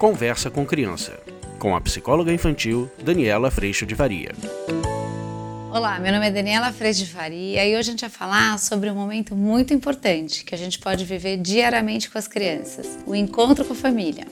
Conversa com Criança, com a psicóloga infantil Daniela Freixo de Faria. Olá, meu nome é Daniela Freixo de Faria e hoje a gente vai falar sobre um momento muito importante que a gente pode viver diariamente com as crianças: o encontro com a família.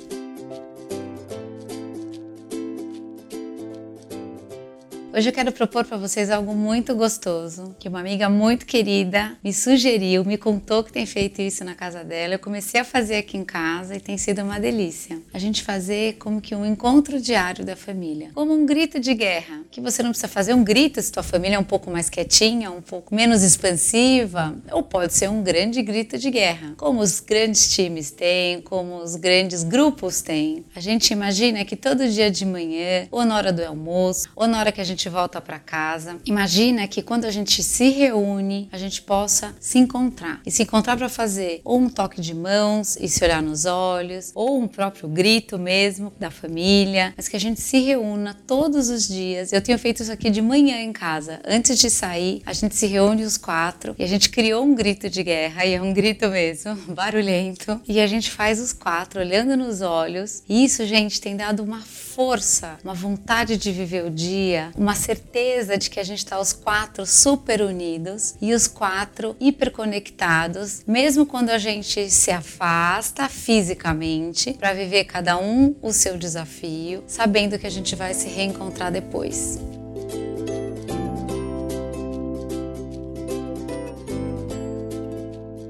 Hoje eu quero propor para vocês algo muito gostoso, que uma amiga muito querida me sugeriu, me contou que tem feito isso na casa dela. Eu comecei a fazer aqui em casa e tem sido uma delícia. A gente fazer como que um encontro diário da família, como um grito de guerra, que você não precisa fazer um grito se tua família é um pouco mais quietinha, um pouco menos expansiva, ou pode ser um grande grito de guerra, como os grandes times têm, como os grandes grupos têm. A gente imagina que todo dia de manhã, ou na hora do almoço, ou na hora que a gente volta para casa. Imagina que quando a gente se reúne, a gente possa se encontrar. E se encontrar para fazer ou um toque de mãos e se olhar nos olhos, ou um próprio grito mesmo da família, mas que a gente se reúna todos os dias. Eu tenho feito isso aqui de manhã em casa. Antes de sair, a gente se reúne os quatro e a gente criou um grito de guerra, e é um grito mesmo, barulhento, e a gente faz os quatro olhando nos olhos. E isso, gente, tem dado uma força, uma vontade de viver o dia, uma certeza de que a gente está os quatro super unidos e os quatro hiperconectados, mesmo quando a gente se afasta fisicamente para viver cada um o seu desafio, sabendo que a gente vai se reencontrar depois.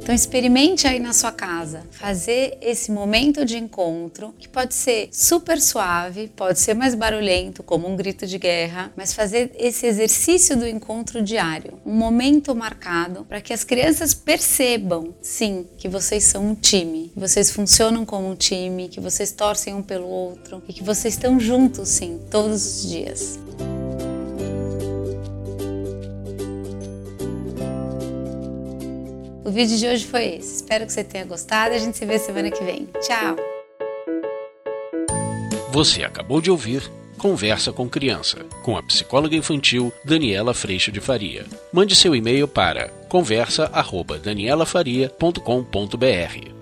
Então experimente aí na sua casa fazer esse momento de encontro, que pode ser super suave, pode ser mais barulhento, como um grito de guerra, mas fazer esse exercício do encontro diário, um momento marcado para que as crianças percebam, sim, que vocês são um time, que vocês funcionam como um time, que vocês torcem um pelo outro e que vocês estão juntos, sim, todos os dias. O vídeo de hoje foi esse. Espero que você tenha gostado a gente se vê semana que vem. Tchau! Você acabou de ouvir Conversa com Criança, com a psicóloga infantil Daniela Freixo de Faria. Mande seu e-mail para conversa@danielafaria.com.br.